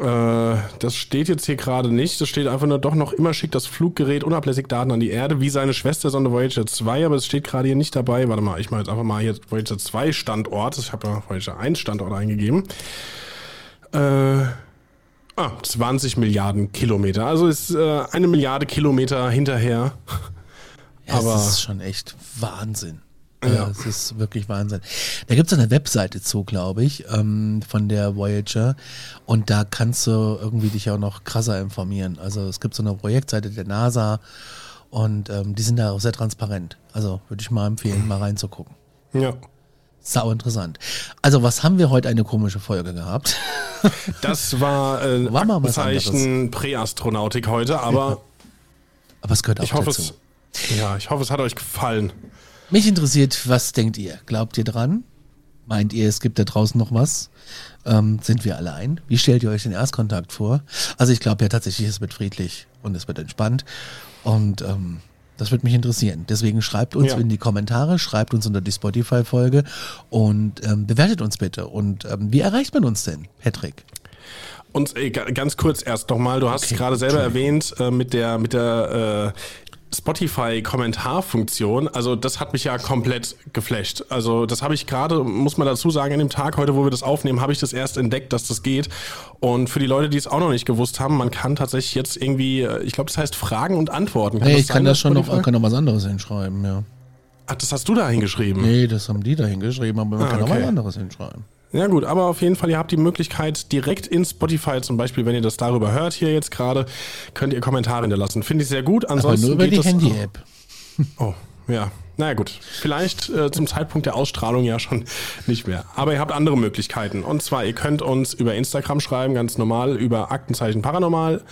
Äh, das steht jetzt hier gerade nicht. Das steht einfach nur, doch noch immer schickt das Fluggerät unablässig Daten an die Erde, wie seine Schwestersonde Voyager 2, aber es steht gerade hier nicht dabei. Warte mal, ich mache jetzt einfach mal hier Voyager 2 Standort. Ich habe ja Voyager 1 Standort eingegeben. Äh, ah, 20 Milliarden Kilometer. Also ist äh, eine Milliarde Kilometer hinterher. Ja, Aber- das ist schon echt Wahnsinn. Ja. Ja, es ist wirklich Wahnsinn. Da gibt es eine Webseite zu, glaube ich, ähm, von der Voyager. Und da kannst du irgendwie dich auch noch krasser informieren. Also es gibt so eine Projektseite der NASA und ähm, die sind da auch sehr transparent. Also würde ich mal empfehlen, mal reinzugucken. Ja. Sau interessant. Also was haben wir heute eine komische Folge gehabt? Das war äh, War mal was Aktenzeichen Präastronautik heute, aber Aber es gehört auch ich hoffe dazu. es. Ja, ich hoffe, es hat euch gefallen. Mich interessiert, was denkt ihr? Glaubt ihr dran? Meint ihr, es gibt da draußen noch was? Ähm, sind wir allein? Wie stellt ihr euch den Erstkontakt vor? Also ich glaube ja tatsächlich, es wird friedlich und es wird entspannt. Und ähm, das wird mich interessieren. Deswegen schreibt uns Ja. in die Kommentare, schreibt uns unter die Spotify-Folge und ähm, bewertet uns bitte. Und ähm, wie erreicht man uns denn, Patrick? Und äh, ga- ganz kurz erst nochmal, du hast Okay, es gerade selber erwähnt äh, mit der mit der äh, Spotify-Kommentarfunktion. Also das hat mich ja komplett geflasht. Also das habe ich gerade, muss man dazu sagen, an dem Tag heute, wo wir das aufnehmen, habe ich das erst entdeckt, dass das geht. Und für die Leute, die es auch noch nicht gewusst haben, man kann tatsächlich jetzt irgendwie, äh, ich glaube, das heißt Fragen und Antworten. Nee, ich sein kann das schon noch, Spotify? kann noch was anderes hinschreiben, ja. Ach, das hast du da hingeschrieben. Nee, das haben die da hingeschrieben, aber man Ah, kann auch okay. was anderes hinschreiben. Ja gut, aber auf jeden Fall, ihr habt die Möglichkeit, direkt in Spotify zum Beispiel, wenn ihr das darüber hört, hier jetzt gerade, könnt ihr Kommentare hinterlassen. Finde ich sehr gut. Aber Ansonsten nur über geht die Handy-App. Oh, ja. Naja gut, vielleicht äh, zum Zeitpunkt der Ausstrahlung ja schon nicht mehr. Aber ihr habt andere Möglichkeiten. Und zwar, ihr könnt uns über Instagram schreiben, ganz normal, über Aktenzeichen Paranormal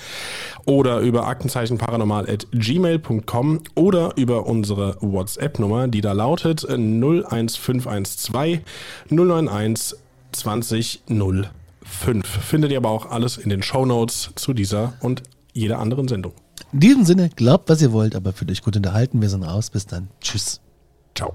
oder über Aktenzeichen Paranormal at gmail.com oder über unsere WhatsApp-Nummer, die da lautet äh, 01512 091 2005. Findet ihr aber auch alles in den Shownotes zu dieser und jeder anderen Sendung. In diesem Sinne, glaubt, was ihr wollt, aber fühlt euch gut unterhalten. Wir sind raus. Bis dann. Tschüss. Ciao.